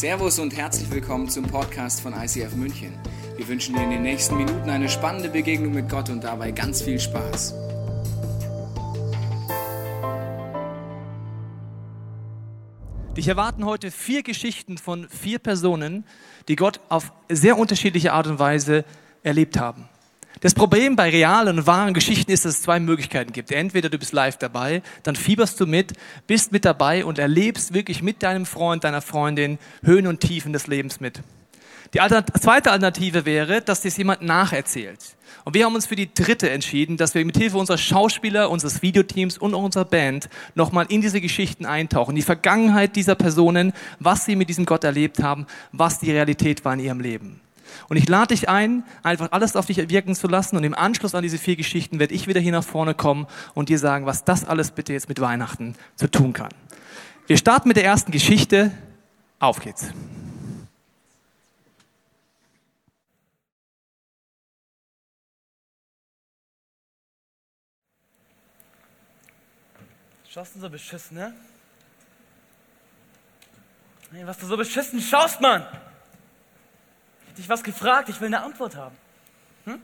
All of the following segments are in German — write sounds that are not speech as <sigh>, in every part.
Servus und herzlich willkommen zum Podcast von ICF München. Wir wünschen dir in den nächsten Minuten eine spannende Begegnung mit Gott und dabei ganz viel Spaß. Dich erwarten heute vier Geschichten von vier Personen, die Gott auf sehr unterschiedliche Art und Weise erlebt haben. Das Problem bei realen und wahren Geschichten ist, dass es zwei Möglichkeiten gibt. Entweder du bist live dabei, dann fieberst du mit, bist mit dabei und erlebst wirklich mit deinem Freund, deiner Freundin Höhen und Tiefen des Lebens mit. Die zweite Alternative wäre, dass dir jemand nacherzählt. Und wir haben uns für die dritte entschieden, dass wir mit Hilfe unserer Schauspieler, unseres Videoteams und unserer Band nochmal in diese Geschichten eintauchen. Die Vergangenheit dieser Personen, was sie mit diesem Gott erlebt haben, was die Realität war in ihrem Leben. Und ich lade dich ein, einfach alles auf dich wirken zu lassen. Und im Anschluss an diese vier Geschichten werde ich wieder hier nach vorne kommen und dir sagen, was das alles bitte jetzt mit Weihnachten zu tun kann. Wir starten mit der ersten Geschichte. Auf geht's. Schaust du so beschissen, ne? Hey, was du so beschissen schaust, Mann! Dich was gefragt, ich will eine Antwort haben. Hm?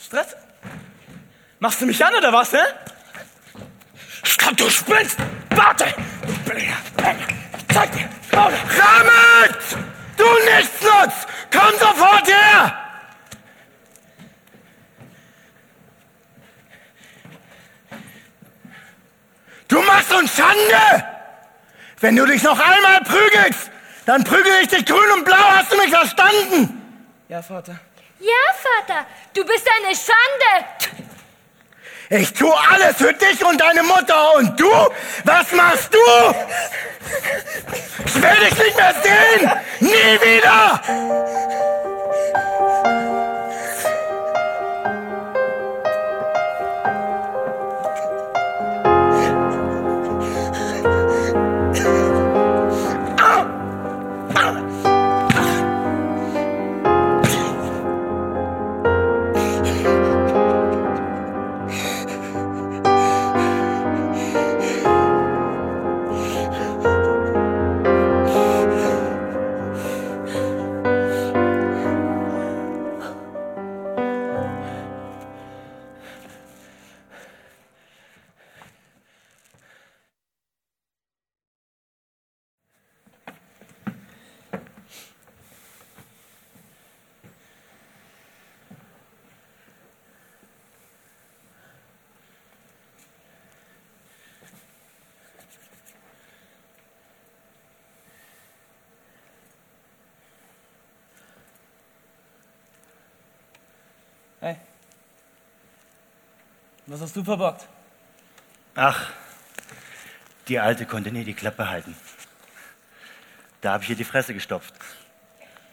Stress? Machst du mich an oder was, ne? Komm, du spinnst! Warte! Ich zeig dir! Ramit! Du Nichtsnutz! Komm sofort her! Du machst uns Schande! Wenn du dich noch einmal prügelst, dann prügel ich dich grün und blau, hast du mich verstanden? Ja, Vater. Ja, Vater, du bist eine Schande. Ich tue alles für dich und deine Mutter. Und du? Was machst du? Ich will dich nicht mehr sehen! Nie wieder! Was hast du verbockt? Ach, die Alte konnte nie die Klappe halten. Da habe ich ihr die Fresse gestopft.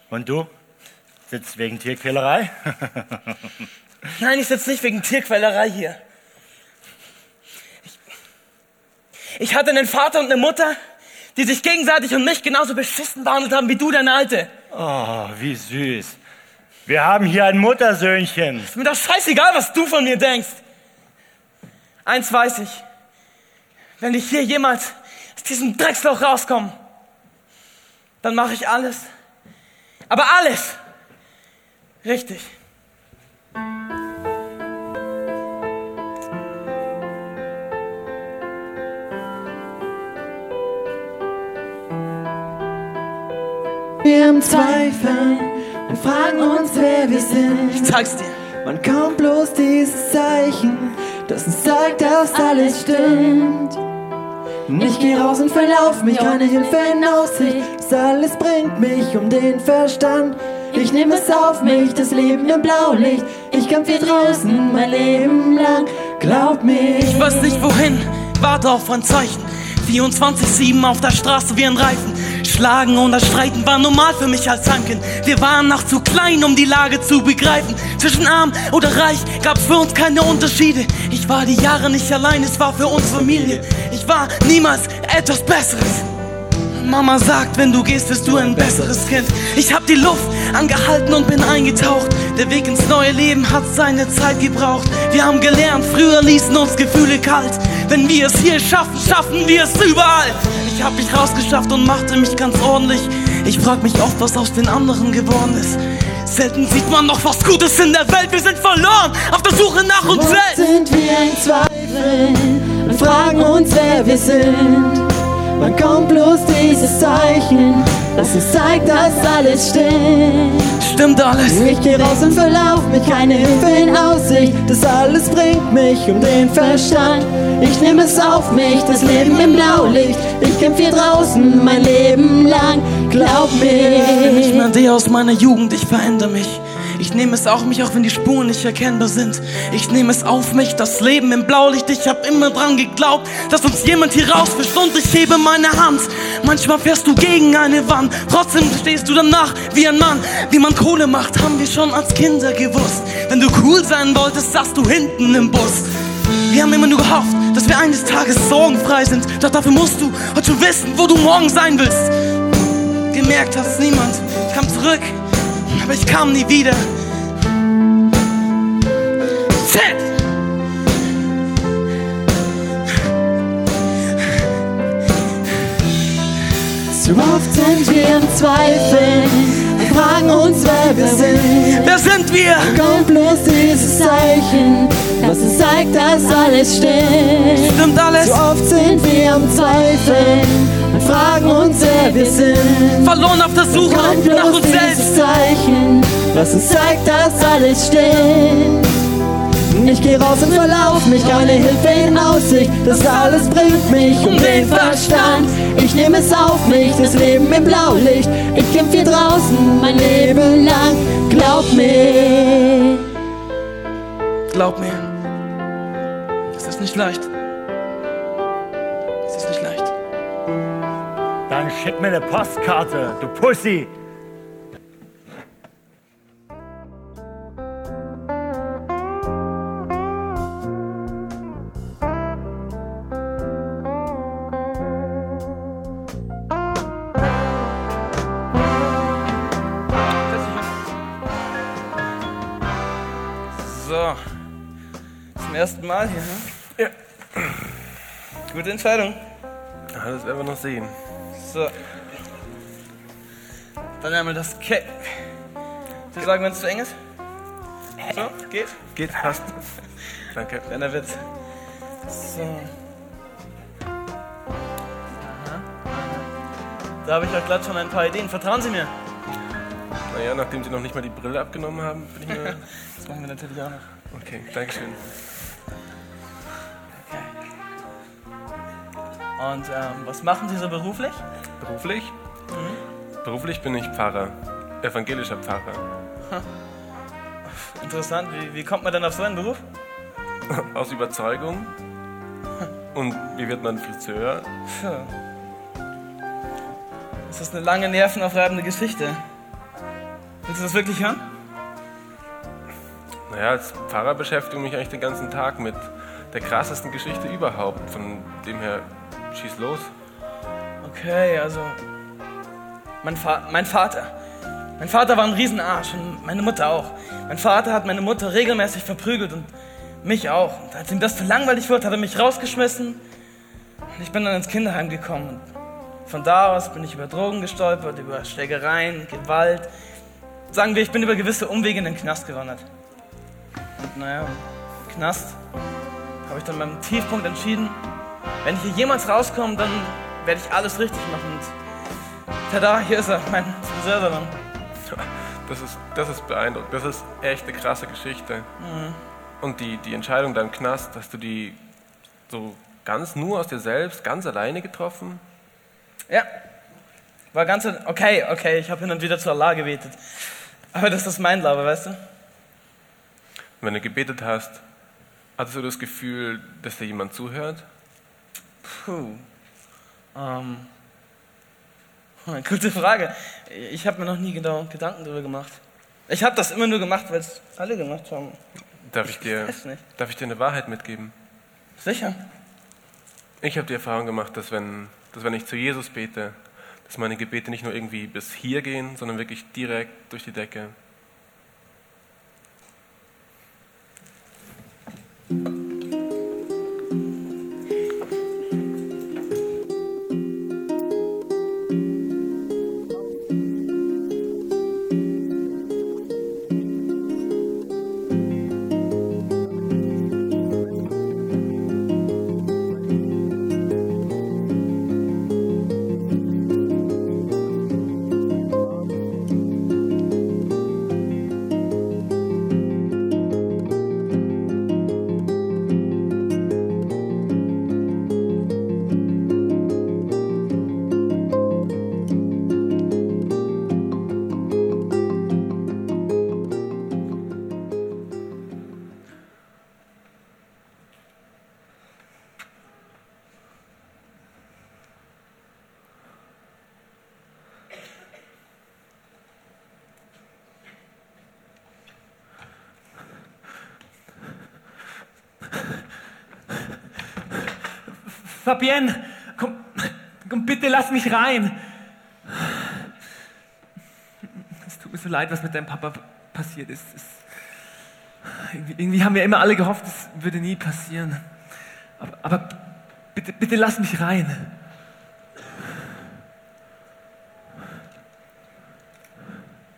Und du? Sitzt wegen Tierquälerei? <laughs> Nein, ich sitze nicht wegen Tierquälerei hier. Ich, ich hatte einen Vater und eine Mutter, die sich gegenseitig und mich genauso beschissen behandelt haben wie du, deine Alte. Oh, wie süß. Wir haben hier ein Muttersöhnchen. Ist mir doch scheißegal, was du von mir denkst. Eins weiß ich. Wenn ich hier jemals aus diesem Drecksloch rauskomme, dann mache ich alles. Aber alles. Richtig. Wir haben Zweifel und fragen uns, wer wir sind. Ich zeig's dir. Man kommt bloß dieses Zeichen, das uns sagt, dass alles stimmt. Und ich geh raus und verlauf mich, keine Hilfe in Aussicht. Das alles bringt mich um den Verstand. Ich nehme es auf mich, das Leben im Blaulicht. Ich kämpf hier draußen mein Leben lang. Glaub mir. Ich weiß nicht wohin, warte auf ein Zeichen. 24-7 auf der Straße wie ein Reifen. Schlagen und das Streiten war normal für mich als Tanken. Wir waren noch zu klein, um die Lage zu begreifen. Zwischen arm oder reich gab's für uns keine Unterschiede. Ich war die Jahre nicht allein, es war für uns Familie. Ich war niemals etwas Besseres. Mama sagt, wenn du gehst, wirst du ein besseres Kind. Ich hab die Luft angehalten und bin eingetaucht. Der Weg ins neue Leben hat seine Zeit gebraucht. Wir haben gelernt, früher ließen uns Gefühle kalt. Wenn wir es hier schaffen, schaffen wir es überall. ich hab mich rausgeschafft und machte mich ganz ordentlich. Ich frag mich oft, was aus den anderen geworden ist. Selten sieht man noch was Gutes in der Welt. Wir sind verloren, auf der Suche nach uns selbst. sind wir in Zweifeln und fragen uns, wer wir sind. Wann kommt bloß dieses Zeichen, das uns zeigt, dass alles stimmt? Stimmt alles. Ich geh raus und verlauf mich, keine Hilfe in Aussicht. Das alles bringt mich um den Verstand. Ich nehme es auf mich, das Leben im Blaulicht. Ich kämpf hier draußen mein Leben lang. Glaub bin nicht mir. mehr der aus meiner Jugend, ich verändere mich. Ich nehme es auf mich, auch wenn die Spuren nicht erkennbar sind. Ich nehme es auf mich, das Leben im Blaulicht. Ich hab immer dran geglaubt, dass uns jemand hier rausfischt und ich hebe meine Hand. Manchmal fährst du gegen eine Wand, trotzdem stehst du danach wie ein Mann. Wie man Kohle macht, haben wir schon als Kinder gewusst. Wenn du cool sein wolltest, saßt du hinten im Bus. Wir haben immer nur gehofft, dass wir eines Tages sorgenfrei sind. Doch dafür musst du heute schon wissen, wo du morgen sein willst. Gemerkt hat's niemand. Ich kam zurück, aber ich kam nie wieder. Z! Zu oft sind wir im Zweifeln und fragen uns, wer wir sind. Wer sind wir? Kommt bloß dieses Zeichen, das uns zeigt, dass alles stimmt. Stimmt alles? Zu oft sind wir im Zweifeln und fragen uns, wer wir sind. Verloren auf der Suche nach uns selbst. Zeichen, was uns zeigt, dass alles stimmt. Ich geh raus und verlauf mich, keine Hilfe in Aussicht. Das alles bringt mich um den Verstand. Ich nehme es auf mich, das Leben im Blaulicht. Ich kämpf hier draußen mein Leben lang. Glaub mir. Glaub mir, es ist nicht leicht. Schick mir eine Postkarte, du Pussy. So, zum ersten Mal hier. ne? Ja. Gute Entscheidung. Das werden wir noch sehen. So. Dann einmal das Cape. Sie sagen, wenn es zu eng ist? So, geht? Geht, passt. Danke. Kleiner Witz. So. Aha. Da habe ich auch glatt schon ein paar Ideen. Vertrauen Sie mir. Naja, nachdem Sie noch nicht mal die Brille abgenommen haben, bin ich mir. <laughs> Das machen wir natürlich auch noch. Okay, Dankeschön. Und ähm, was machen Sie so beruflich? Beruflich? Beruflich bin ich Pfarrer. Evangelischer Pfarrer. Interessant. Wie, wie kommt man denn auf so einen Beruf? <laughs> Aus Überzeugung. <laughs> Und wie wird man Friseur? Das ist eine lange, nervenaufreibende Geschichte. Willst du das wirklich hören? Naja, als Pfarrer beschäftige ich mich eigentlich den ganzen Tag mit der krassesten Geschichte überhaupt. Von dem her, schieß los. Okay, also. Mein, Fa mein Vater. Mein Vater war ein Riesenarsch und meine Mutter auch. Mein Vater hat meine Mutter regelmäßig verprügelt und mich auch. Und als ihm das zu langweilig wurde, hat er mich rausgeschmissen. Und ich bin dann ins Kinderheim gekommen. Und von da aus bin ich über Drogen gestolpert, über Schlägereien, Gewalt. Sagen wir, ich bin über gewisse Umwege in den Knast gewandert. Und naja, im Knast habe ich dann beim Tiefpunkt entschieden, wenn ich hier jemals rauskomme, dann werde ich alles richtig machen. Und tada, hier ist er, mein Friseursalon. Das ist, das ist beeindruckend. Das ist echt eine krasse Geschichte. Und die, die Entscheidung da im Knast, hast du die so ganz nur aus dir selbst, ganz alleine getroffen? Ja, war ganz, okay, okay, ich habe hin und wieder zu Allah gebetet. Aber das ist mein Glaube, weißt du? Wenn du gebetet hast, hattest du das Gefühl, dass dir jemand zuhört? Puh. Ähm. <laughs> Gute Frage. Ich habe mir noch nie genau Gedanken darüber gemacht. Ich habe das immer nur gemacht, weil es alle gemacht haben. Darf ich dir, darf ich dir eine Wahrheit mitgeben? Sicher. Ich habe die Erfahrung gemacht, dass wenn, dass wenn ich zu Jesus bete, dass meine Gebete nicht nur irgendwie bis hier gehen, sondern wirklich direkt durch die Decke. Fabienne, komm, komm, bitte lass mich rein. Es tut mir so leid, was mit deinem Papa passiert ist. Es, irgendwie, irgendwie haben wir immer alle gehofft, es würde nie passieren. Aber, aber bitte, bitte lass mich rein.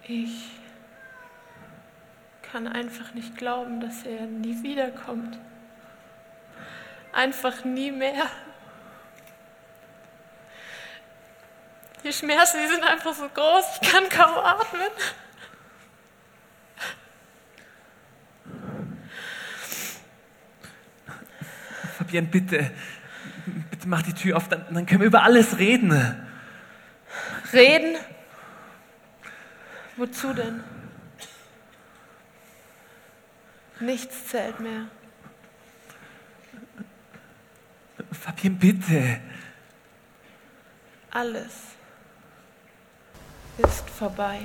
Ich kann einfach nicht glauben, dass er nie wiederkommt. Einfach nie mehr. Die Schmerzen, die sind einfach so groß, ich kann kaum atmen. Fabienne, bitte, bitte mach die Tür auf, dann, dann können wir über alles reden. Reden? Wozu denn? Nichts zählt mehr. Fabienne, bitte. Alles ist vorbei.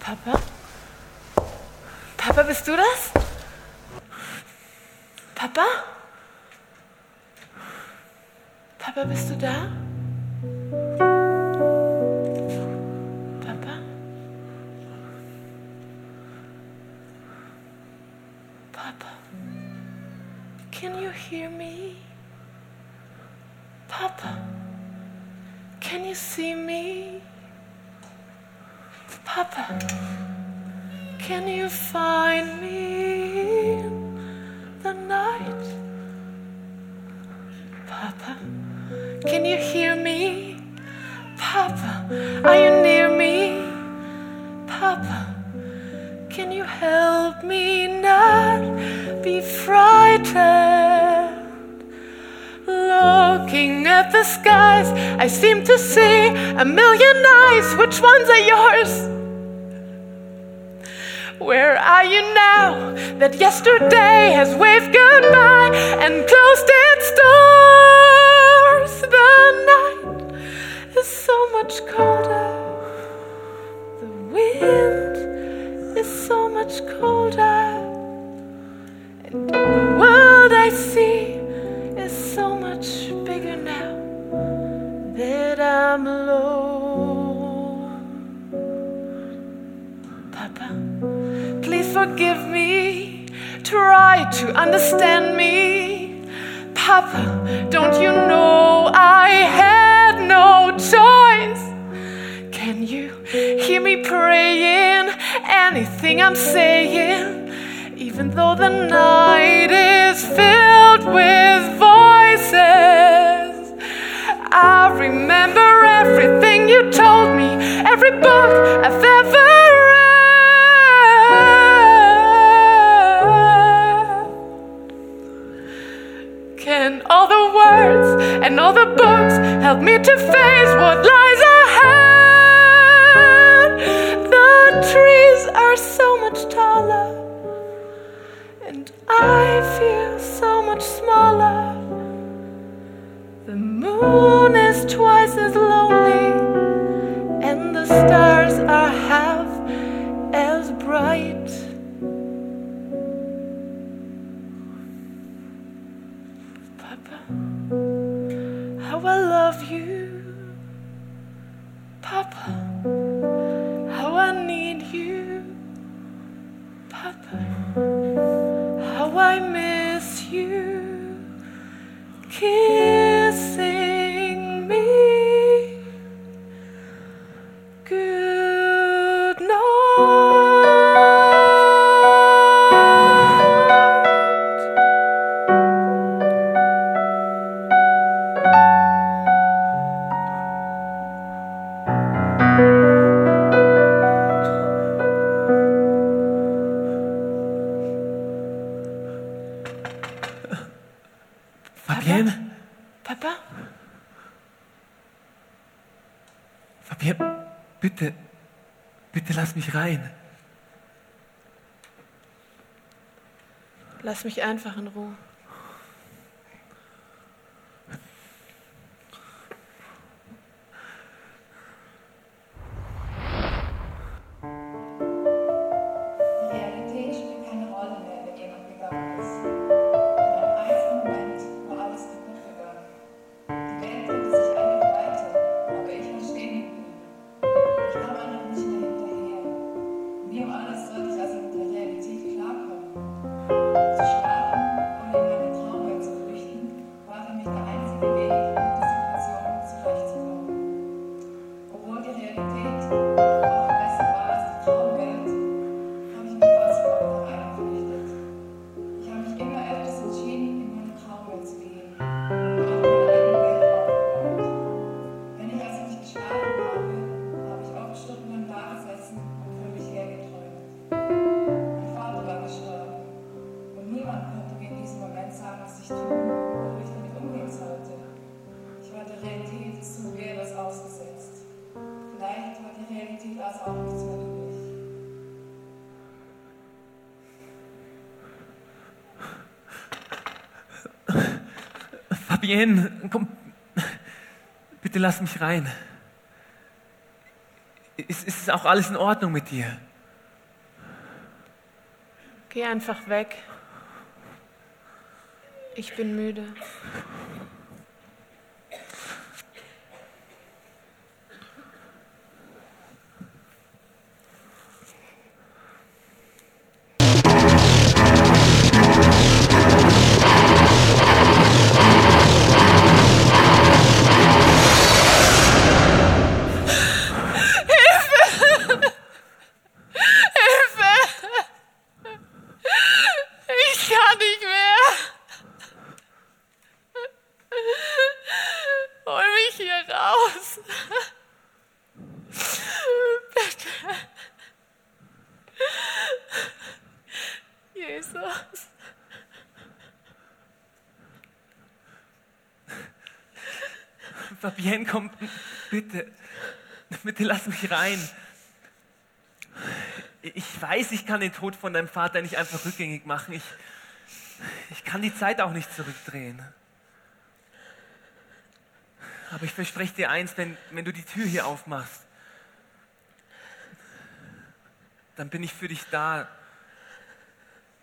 Papa? Papa, bist du das? Papa? Papa, bist du da? See me? Papa? Can you find me in the night? Papa? Can you hear me? Papa, are you skies, I seem to see a million eyes. Which ones are yours? Where are you now that yesterday has waved goodbye and closed its doors? The night is so much colder. Try to understand me. Papa, don't you know I had no choice? Can you hear me praying? Anything I'm saying? Even though the night is filled with voices, I remember everything you told me, every book I've ever help me to face what lies mich einfach Fabienne, komm, bitte lass mich rein. Ist, ist auch alles in Ordnung mit dir? Geh einfach weg. Ich bin müde. Lass mich rein. Ich weiß, ich kann den Tod von deinem Vater nicht einfach rückgängig machen. Ich, ich kann die Zeit auch nicht zurückdrehen. Aber ich verspreche dir eins, wenn, wenn du die Tür hier aufmachst, dann bin ich für dich da.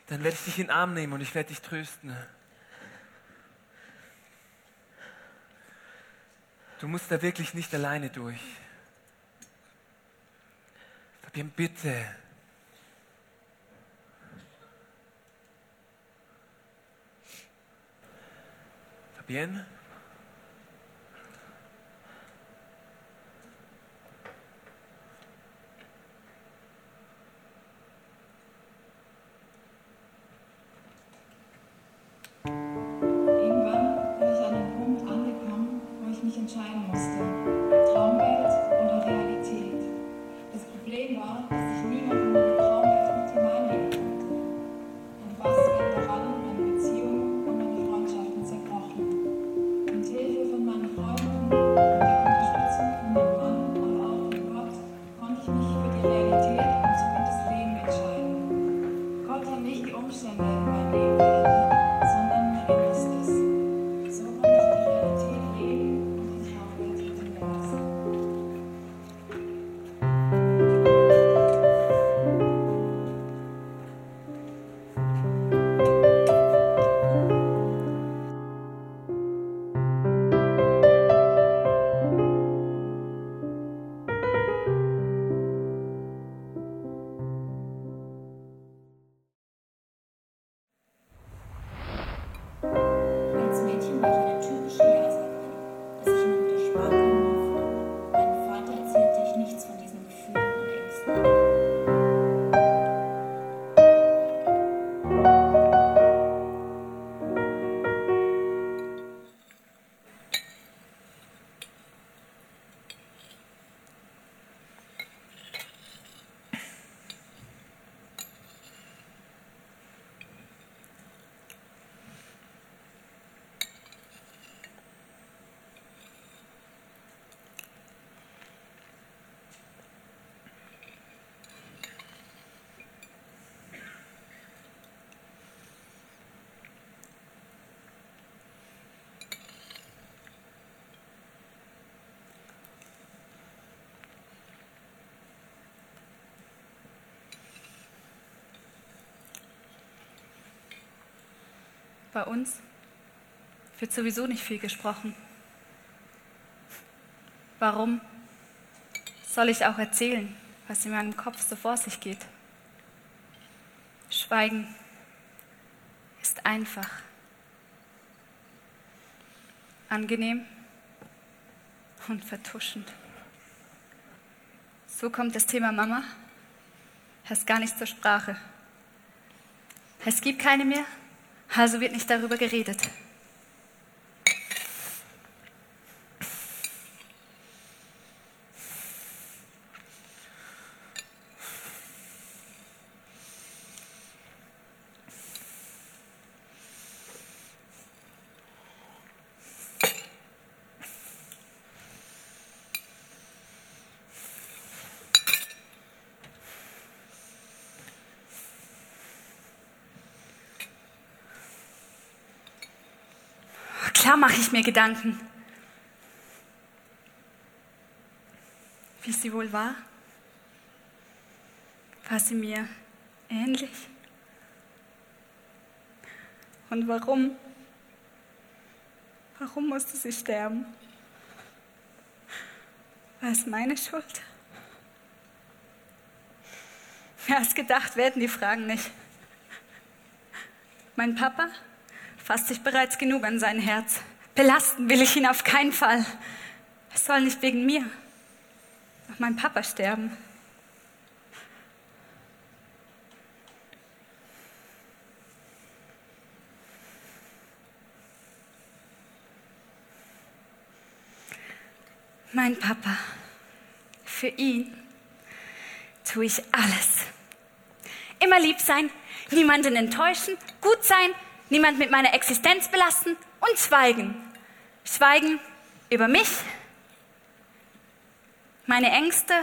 Dann werde ich dich in den Arm nehmen und ich werde dich trösten. Du musst da wirklich nicht alleine durch. Fabian, bitte. Fabienne? Irgendwann Bei uns wird sowieso nicht viel gesprochen. Warum soll ich auch erzählen, was in meinem Kopf so vor sich geht? Schweigen ist einfach. Angenehm und vertuschend. So kommt das Thema Mama erst gar nicht zur Sprache. Es gibt keine mehr, also wird nicht darüber geredet. Klar mache ich mir Gedanken. Wie sie wohl war? War sie mir ähnlich? Und warum? Warum musste sie sterben? War es meine Schuld? Als gedacht werden die Fragen nicht. Mein Papa fasst sich bereits genug an sein Herz. Belasten will ich ihn auf keinen Fall. Es soll nicht wegen mir, doch mein Papa sterben. Mein Papa, für ihn tue ich alles. Immer lieb sein, niemanden enttäuschen, gut sein, niemand mit meiner Existenz belasten und schweigen. Schweigen über mich, meine Ängste,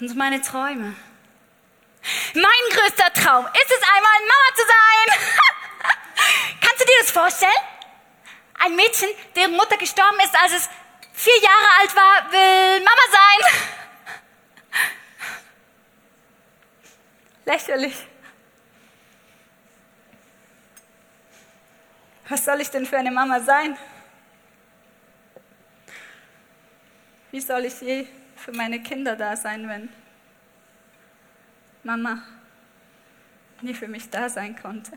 und meine Träume. Mein größter Traum ist es einmal, Mama zu sein. <laughs> Kannst du dir das vorstellen? Ein Mädchen, deren Mutter gestorben ist, als es vier Jahre alt war, will Mama sein. Lächerlich. Was soll ich denn für eine Mama sein? Wie soll ich je für meine Kinder da sein, wenn Mama nie für mich da sein konnte?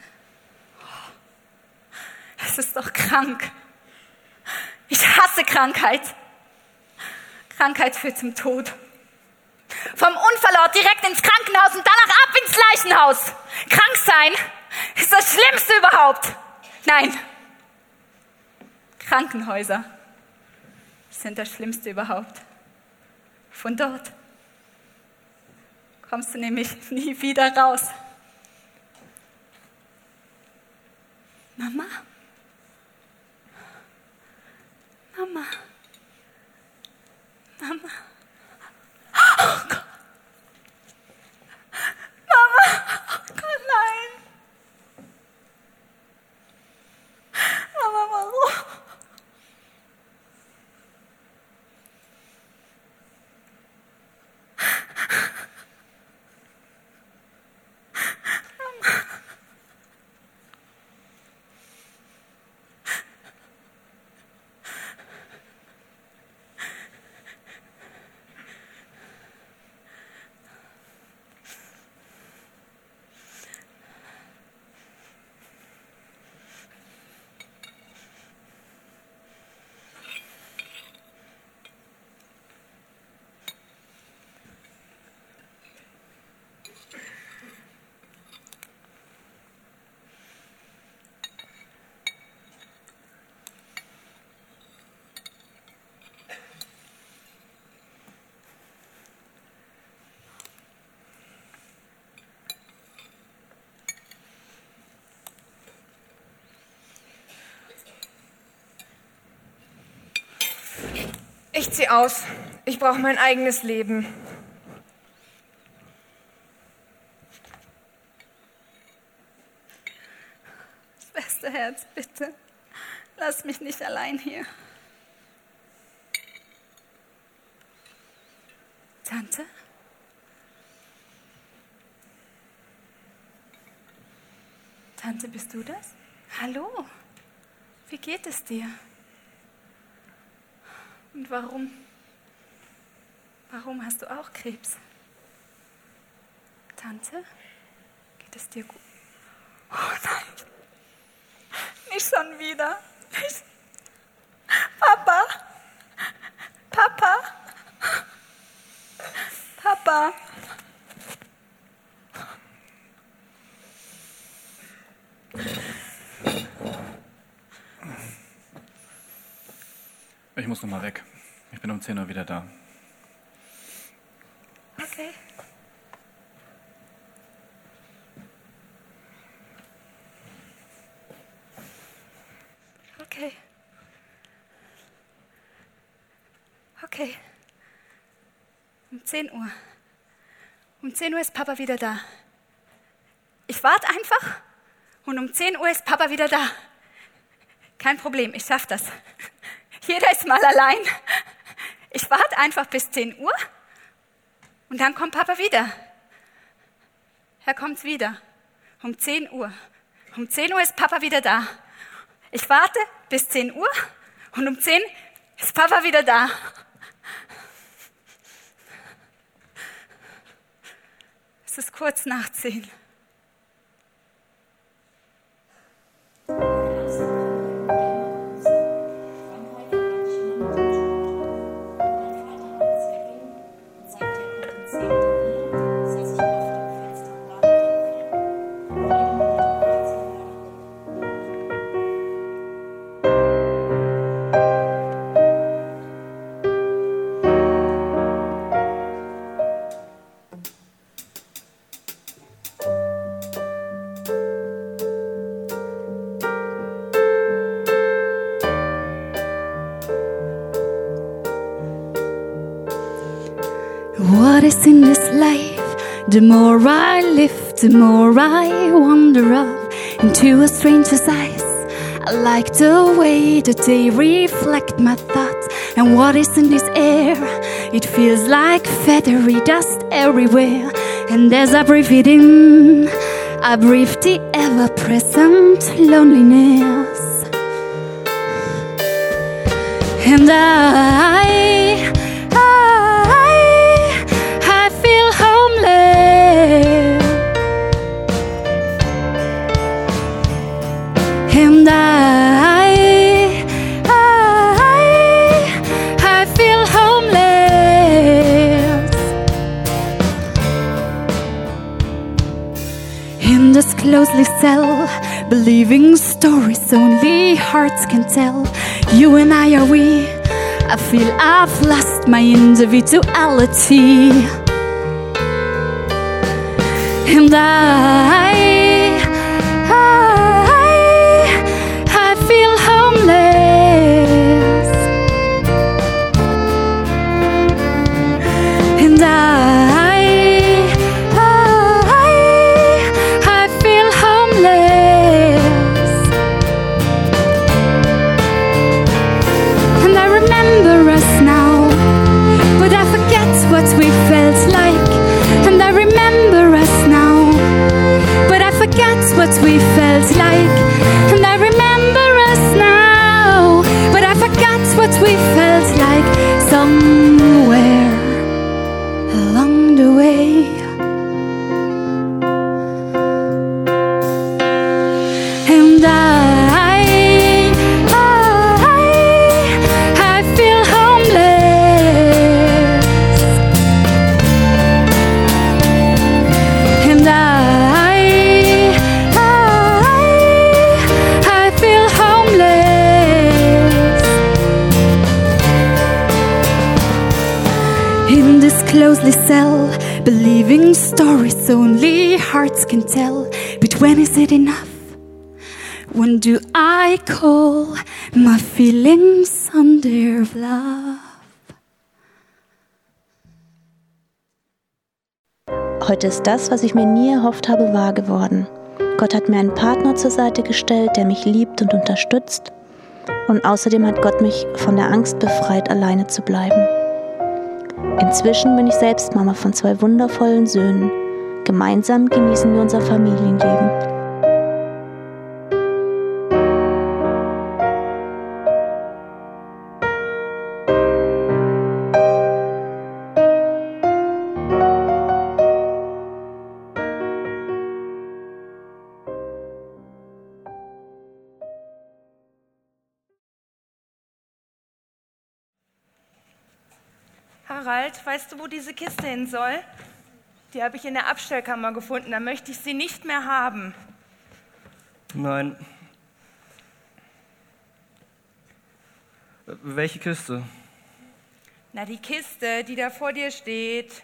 Es ist doch krank. Ich hasse Krankheit. Krankheit führt zum Tod. Vom Unfallort direkt ins Krankenhaus und danach ab ins Leichenhaus. Krank sein ist das Schlimmste überhaupt. Nein, Krankenhäuser sind das Schlimmste überhaupt. Von dort kommst du nämlich <laughs> nie wieder raus. Ich zieh aus. Ich brauche mein eigenes Leben. Schwesterherz, bitte. Lass mich nicht allein hier. Tante? Tante, bist du das? Hallo. Wie geht es dir? Warum? Warum hast du auch Krebs? Tante? Geht es dir gut? Oh nein. Nicht schon wieder. Nicht. Papa. Papa. Papa. Ich muss noch mal weg. Ich bin um 10 Uhr wieder da. Okay. Okay. Okay. Um 10 Uhr. Um 10 Uhr ist Papa wieder da. Ich warte einfach und um 10 Uhr ist Papa wieder da. Kein Problem, ich schaff das. Jeder ist mal allein. Ich warte einfach bis 10 Uhr und dann kommt Papa wieder. Er kommt wieder. Um 10 Uhr. Um 10 Uhr ist Papa wieder da. Ich warte bis 10 Uhr und um 10 ist Papa wieder da. Es ist kurz nach 10. The more I live, the more I wander up into a stranger's eyes. I like the way that they reflect my thoughts. And what is in this air? It feels like feathery dust everywhere. And as I breathe it in, I breathe the ever present loneliness. And I, I, closely cell, believing stories only hearts can tell. You and I are we. I feel I've lost my individuality. And I, closely cell, believing stories only hearts can tell. But when is it enough? When do I call my feelings under love? Heute ist das, was ich mir nie erhofft habe, wahr geworden. Gott hat mir einen Partner zur Seite gestellt, der mich liebt und unterstützt. Und außerdem hat Gott mich von der Angst befreit, alleine zu bleiben. Inzwischen bin ich selbst Mama von zwei wundervollen Söhnen. Gemeinsam genießen wir unser Familienleben. Harald, weißt du, wo diese Kiste hin soll? Die habe ich in der Abstellkammer gefunden. Da möchte ich sie nicht mehr haben. Nein. Welche Kiste? Na, die Kiste, die da vor dir steht.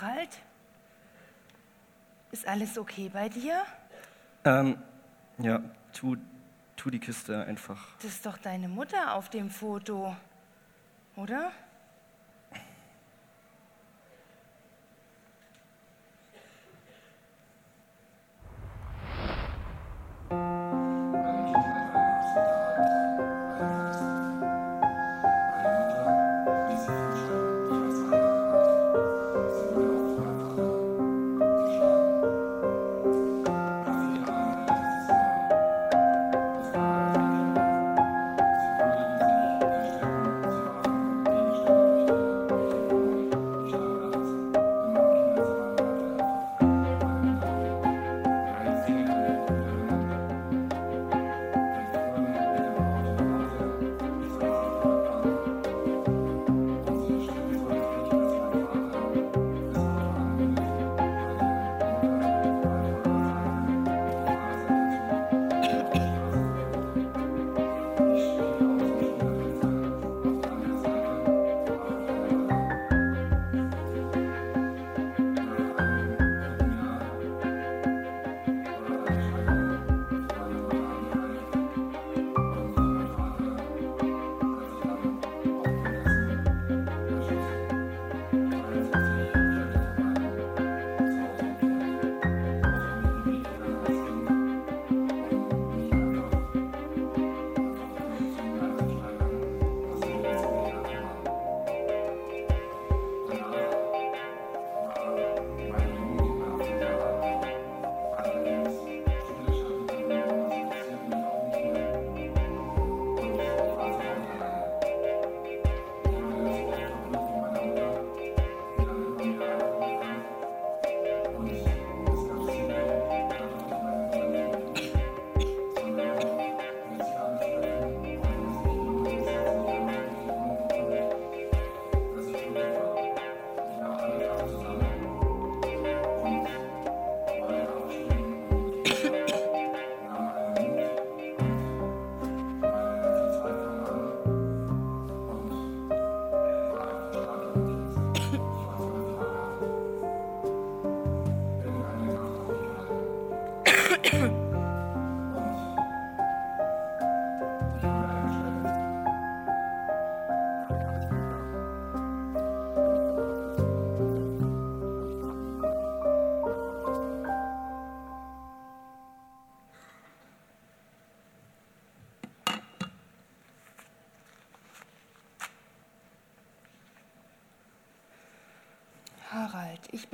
Harald? Ist alles okay bei dir? Ähm, ja, tu, tu die Kiste einfach. Das ist doch deine Mutter auf dem Foto, oder?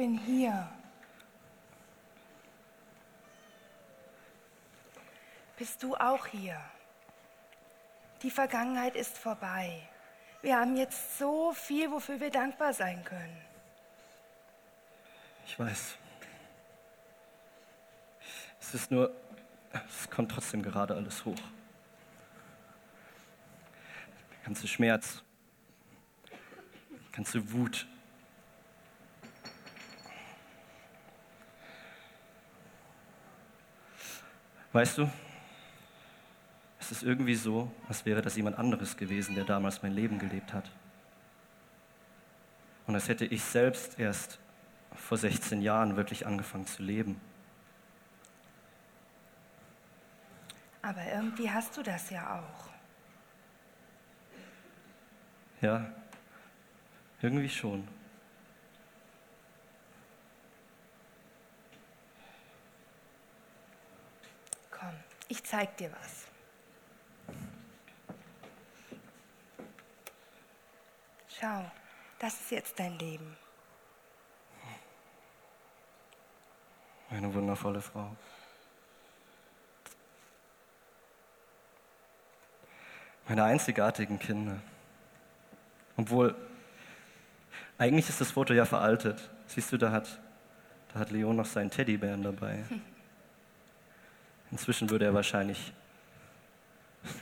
Bin hier. Bist du auch hier? Die Vergangenheit ist vorbei. Wir haben jetzt so viel, wofür wir dankbar sein können. Ich weiß. Es ist nur, es kommt trotzdem gerade alles hoch. Der ganze Schmerz, die ganze Wut. Weißt du, es ist irgendwie so, als wäre das jemand anderes gewesen, der damals mein Leben gelebt hat. Und als hätte ich selbst erst vor 16 Jahren wirklich angefangen zu leben. Aber irgendwie hast du das ja auch. Ja, irgendwie schon. Komm, ich zeig dir was. Schau, das ist jetzt dein Leben. Eine wundervolle Frau. Meine einzigartigen Kinder. Obwohl, eigentlich ist das Foto ja veraltet. Siehst du, da hat, da hat Leon noch seinen Teddybären dabei. <laughs> Inzwischen würde er wahrscheinlich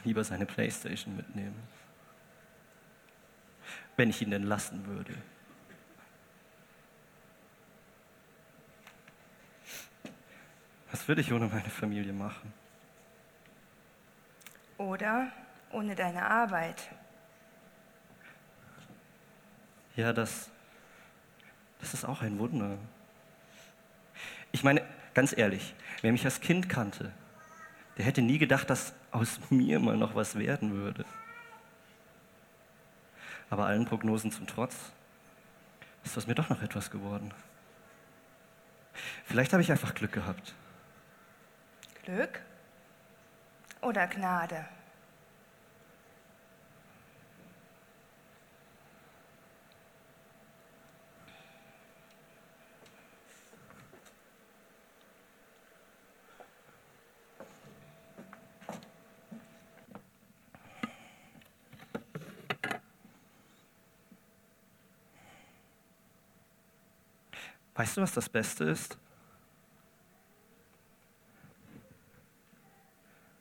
lieber seine Playstation mitnehmen. Wenn ich ihn denn lassen würde. Was würde ich ohne meine Familie machen? Oder ohne deine Arbeit. Ja, das, Das ist auch ein Wunder. Ich meine, ganz ehrlich, wer mich als Kind kannte, der hätte nie gedacht, dass aus mir mal noch was werden würde. Aber allen Prognosen zum Trotz ist aus mir doch noch etwas geworden. Vielleicht habe ich einfach Glück gehabt. Glück oder Gnade? Weißt du, was das Beste ist?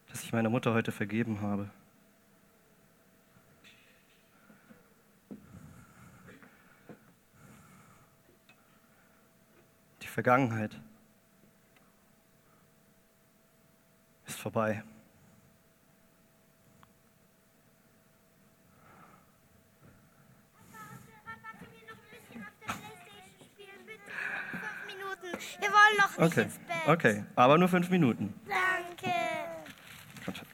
Dass ich meiner Mutter heute vergeben habe. Die Vergangenheit ist vorbei. Wir wollen noch nicht Okay, ins Bett. okay, aber nur fünf Minuten. Danke. Komm schon.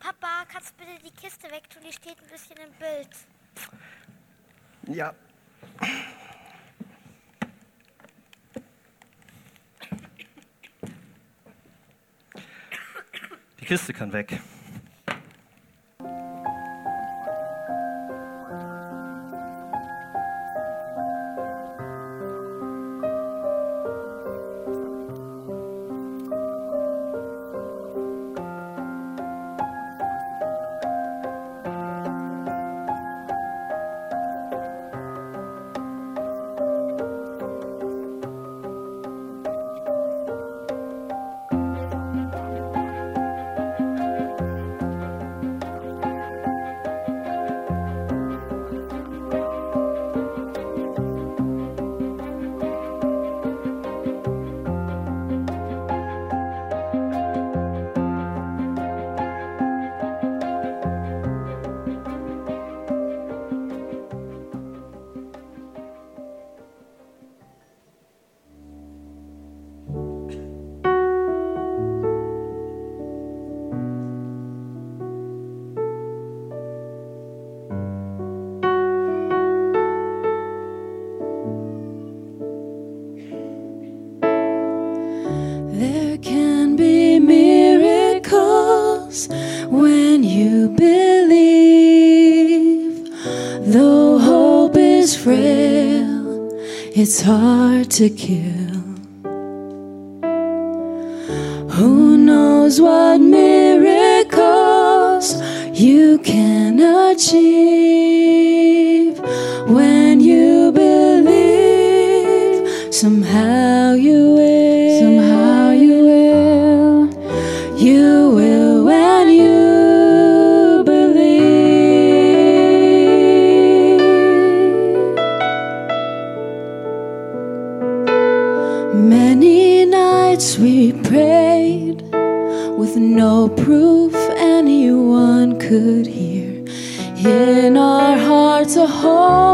Papa, kannst du bitte die Kiste wegtun? Die steht ein bisschen im Bild. Ja. Kiste kann weg. It's hard to kill. Who knows what miracles you can achieve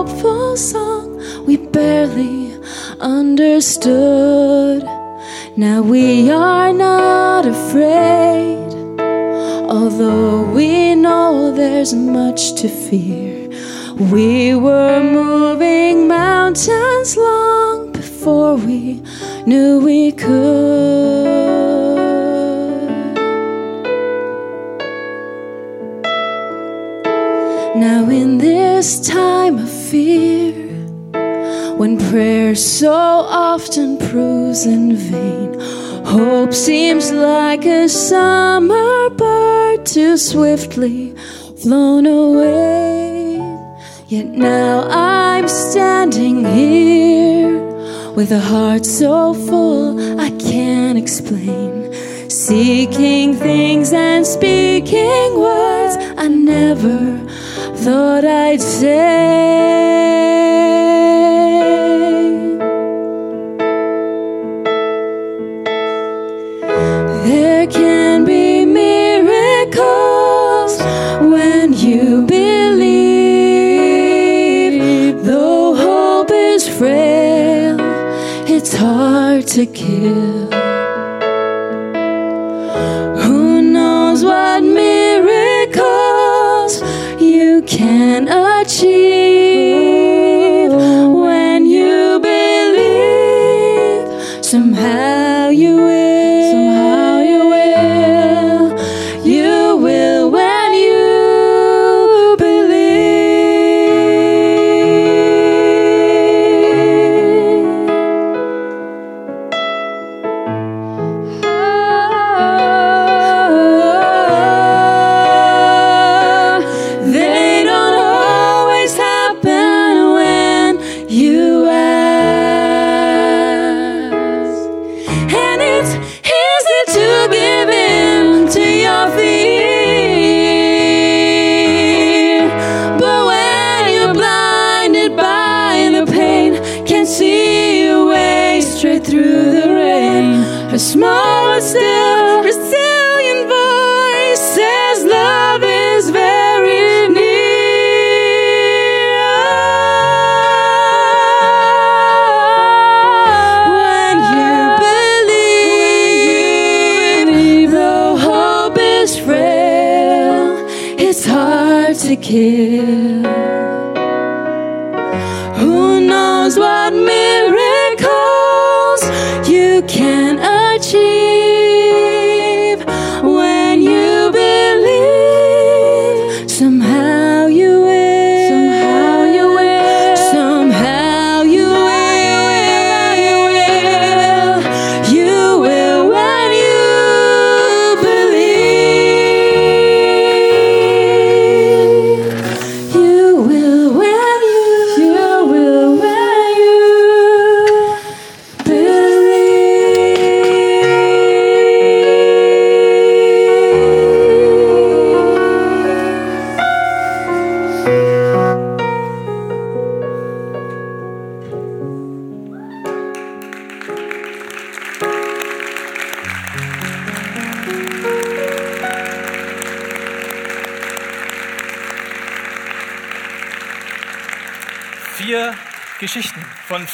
hopeful song we barely understood. Now we are not afraid, although we know there's much to fear. We were moving mountains long before we knew we could. In vain, hope seems like a summer bird too swiftly flown away. Yet now I'm standing here with a heart so full I can't explain. Seeking things and speaking words I never thought I'd say. To kill.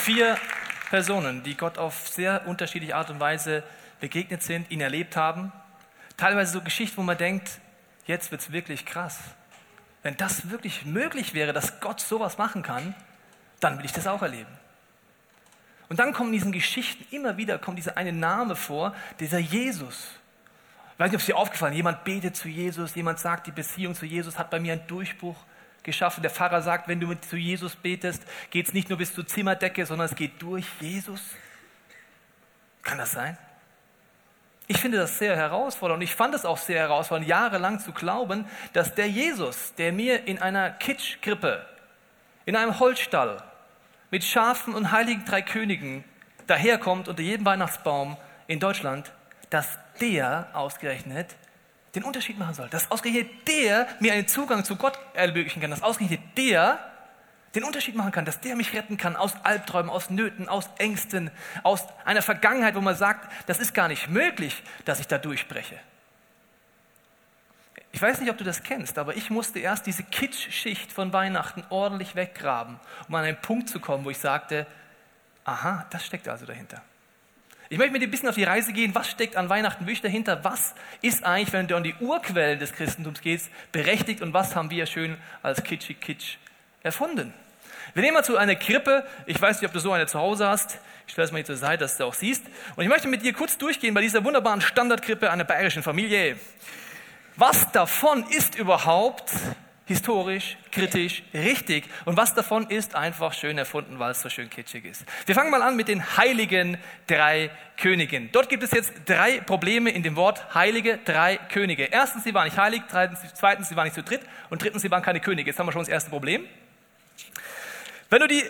Vier Personen, die Gott auf sehr unterschiedliche Art und Weise begegnet sind, ihn erlebt haben. Teilweise so Geschichten, wo man denkt, jetzt wird es wirklich krass. Wenn das wirklich möglich wäre, dass Gott sowas machen kann, dann will ich das auch erleben. Und dann kommen in diesen Geschichten immer wieder kommt dieser eine Name vor, dieser Jesus. Ich weiß nicht, ob es dir aufgefallen ist, jemand betet zu Jesus, jemand sagt, die Beziehung zu Jesus hat bei mir einen Durchbruch geschaffen. Der Pfarrer sagt, wenn du zu Jesus betest, geht es nicht nur bis zur Zimmerdecke, sondern es geht durch Jesus. Kann das sein? Ich finde das sehr herausfordernd und ich fand es auch sehr herausfordernd, jahrelang zu glauben, dass der Jesus, der mir in einer Kitschkrippe, in einem Holzstall, mit Schafen und heiligen drei Königen daherkommt unter jedem Weihnachtsbaum in Deutschland, dass der ausgerechnet den Unterschied machen soll. Dass ausgerechnet der mir einen Zugang zu Gott ermöglichen kann. Dass ausgerechnet der den Unterschied machen kann. Dass der mich retten kann aus Albträumen, aus Nöten, aus Ängsten, aus einer Vergangenheit, wo man sagt, das ist gar nicht möglich, dass ich da durchbreche. Ich weiß nicht, ob du das kennst, aber ich musste erst diese Kitschschicht von Weihnachten ordentlich weggraben, um an einen Punkt zu kommen, wo ich sagte, aha, das steckt also dahinter. Ich möchte mit dir ein bisschen auf die Reise gehen, was steckt an Weihnachten wirklich dahinter, was ist eigentlich, wenn du an die Urquellen des Christentums gehst, berechtigt und was haben wir schön als kitschig kitsch erfunden. Wir nehmen mal zu einer Krippe, ich weiß nicht, ob du so eine zu Hause hast, ich stelle es mal hier zur Seite, dass du auch siehst. Und ich möchte mit dir kurz durchgehen bei dieser wunderbaren Standardkrippe einer bayerischen Familie. Was davon ist überhaupt historisch, kritisch, richtig und was davon ist einfach schön erfunden, weil es so schön kitschig ist. Wir fangen mal an mit den heiligen drei Königen. Dort gibt es jetzt drei Probleme in dem Wort heilige drei Könige. Erstens, sie waren nicht heilig, zweitens, sie waren nicht zu dritt und drittens, sie waren keine Könige. Jetzt haben wir schon das erste Problem. Wenn du die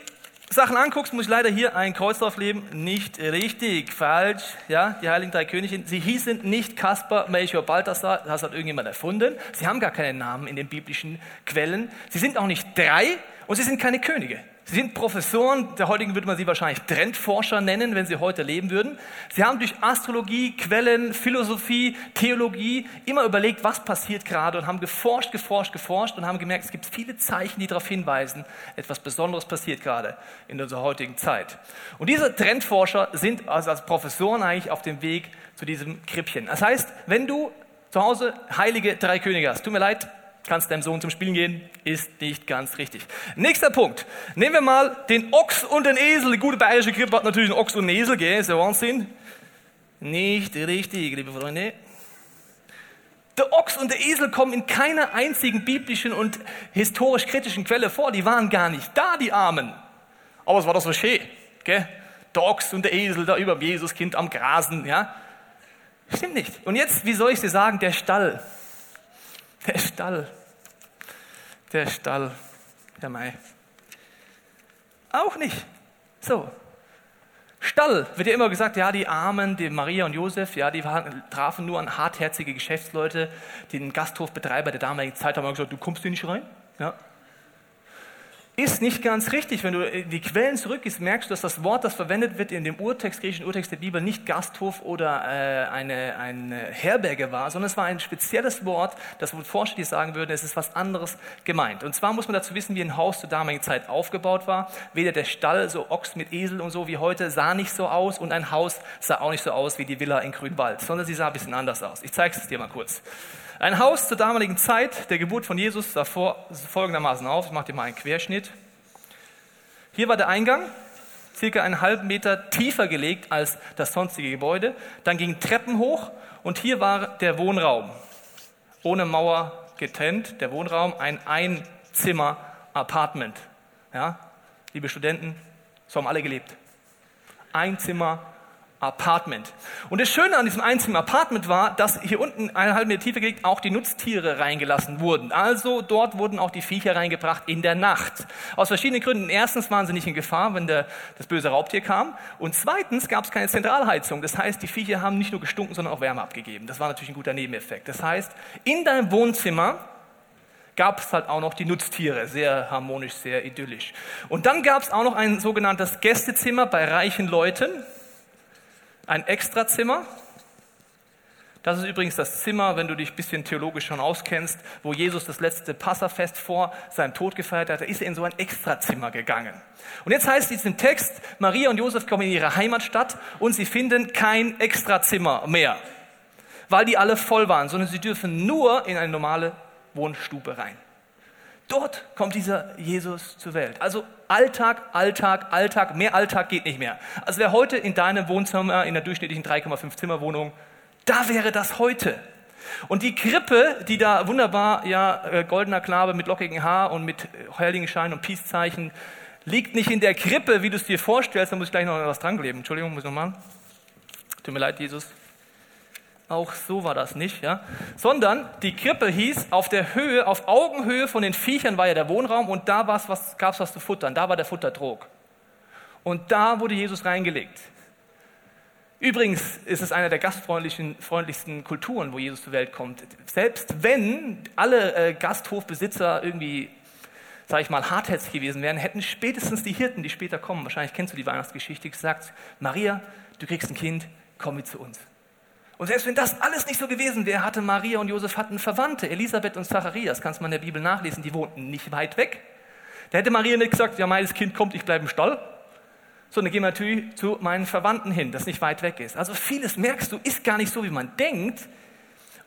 Sachen anguckst, muss ich leider hier ein Kreuz draufleben. Nicht richtig, falsch. Ja, die heiligen drei Könige, sie hießen nicht Kaspar, Melchior, Balthasar, das hat irgendjemand erfunden. Sie haben gar keinen Namen in den biblischen Quellen. Sie sind auch nicht drei und sie sind keine Könige. Sie sind Professoren, der heutigen würde man sie wahrscheinlich Trendforscher nennen, wenn sie heute leben würden. Sie haben durch Astrologie, Quellen, Philosophie, Theologie immer überlegt, was passiert gerade und haben geforscht, geforscht, geforscht und haben gemerkt, es gibt viele Zeichen, die darauf hinweisen, etwas Besonderes passiert gerade in unserer heutigen Zeit. Und diese Trendforscher sind also als Professoren eigentlich auf dem Weg zu diesem Krippchen. Das heißt, wenn du zu Hause heilige drei Könige hast, tut mir leid, kannst deinem Sohn zum Spielen gehen, ist nicht ganz richtig. Nächster Punkt. Nehmen wir mal den Ochs und den Esel. Die gute bayerische Krippe hat natürlich einen Ochs und einen Esel, gell? Ist ja Wahnsinn. Nicht richtig, liebe Freunde. Der Ochs und der Esel kommen in keiner einzigen biblischen und historisch kritischen Quelle vor. Die waren gar nicht da, die Armen. Aber es war doch so schön, gell? Der Ochs und der Esel da über dem Jesuskind am Grasen, ja? Stimmt nicht. Und jetzt, wie soll ich dir sagen, der Stall. Der Stall. Der Stall. Der Mai. Auch nicht. So. Stall wird ja immer gesagt, ja, die Armen, die Maria und Josef, ja, die waren, trafen nur an hartherzige Geschäftsleute. Den Gasthofbetreiber der damaligen Zeit haben gesagt, du kommst hier nicht rein. Ja, ist nicht ganz richtig. Wenn du in die Quellen zurückgehst, merkst du, dass das Wort, das verwendet wird in dem Urtext, griechischen Urtext der Bibel, nicht Gasthof oder äh, eine, eine Herberge war, sondern es war ein spezielles Wort, das wohl Forscher die sagen würden, es ist was anderes gemeint. Und zwar muss man dazu wissen, wie ein Haus zur damaligen Zeit aufgebaut war. Weder der Stall, so Ochs mit Esel und so wie heute, sah nicht so aus und ein Haus sah auch nicht so aus wie die Villa in Grünwald, sondern sie sah ein bisschen anders aus. Ich zeige es dir mal kurz. Ein Haus zur damaligen Zeit der Geburt von Jesus sah vor, folgendermaßen auf. Ich mache dir mal einen Querschnitt. Hier war der Eingang, circa einen halben Meter tiefer gelegt als das sonstige Gebäude. Dann gingen Treppen hoch und hier war der Wohnraum. Ohne Mauer getrennt, der Wohnraum, ein Einzimmer-Apartment. Ja, liebe Studenten, so haben alle gelebt. Einzimmer Apartment. Und das Schöne an diesem einzigen Apartment war, dass hier unten eine halbe Meter Tiefe gelegt auch die Nutztiere reingelassen wurden. Also dort wurden auch die Viecher reingebracht in der Nacht. Aus verschiedenen Gründen. Erstens waren sie nicht in Gefahr, wenn der, das böse Raubtier kam. Und zweitens gab es keine Zentralheizung. Das heißt, die Viecher haben nicht nur gestunken, sondern auch Wärme abgegeben. Das war natürlich ein guter Nebeneffekt. Das heißt, in deinem Wohnzimmer gab es halt auch noch die Nutztiere, sehr harmonisch, sehr idyllisch. Und dann gab es auch noch ein sogenanntes Gästezimmer bei reichen Leuten ein Extrazimmer. Das ist übrigens das Zimmer, wenn du dich ein bisschen theologisch schon auskennst, wo Jesus das letzte Passafest vor seinem Tod gefeiert hat. Da ist er in so ein Extrazimmer gegangen. Und jetzt heißt es im Text, Maria und Josef kommen in ihre Heimatstadt und sie finden kein Extrazimmer mehr, weil die alle voll waren, sondern sie dürfen nur in eine normale Wohnstube rein. Dort kommt dieser Jesus zur Welt. Also Alltag, Alltag, Alltag, mehr Alltag geht nicht mehr. Also wer heute in deinem Wohnzimmer, in der durchschnittlichen 3,5 Zimmerwohnung, da wäre das heute. Und die Krippe, die da wunderbar, ja, äh, goldener Knabe mit lockigem Haar und mit Heiligenschein und Peace-Zeichen, liegt nicht in der Krippe, wie du es dir vorstellst, da muss ich gleich noch was dran kleben. Entschuldigung, muss ich nochmal. Tut mir leid, Jesus. Auch so war das nicht, ja. Sondern die Krippe hieß, auf der Höhe, auf Augenhöhe von den Viechern war ja der Wohnraum und da was, was, gab es was zu futtern. Da war der Futtertrog. Und da wurde Jesus reingelegt. Übrigens ist es einer der gastfreundlichsten Kulturen, wo Jesus zur Welt kommt. Selbst wenn alle äh, Gasthofbesitzer irgendwie, sage ich mal, hartherzig gewesen wären, hätten spätestens die Hirten, die später kommen, wahrscheinlich kennst du die Weihnachtsgeschichte, gesagt, Maria, du kriegst ein Kind, komm mit zu uns. Und selbst wenn das alles nicht so gewesen wäre, hatte Maria und Josef hatten Verwandte, Elisabeth und Zacharias, kannst mal in der Bibel nachlesen, die wohnten nicht weit weg. Da hätte Maria nicht gesagt, ja, mein Kind kommt, ich bleibe im Stall, sondern geh natürlich zu meinen Verwandten hin, das nicht weit weg ist. Also vieles merkst du, ist gar nicht so, wie man denkt.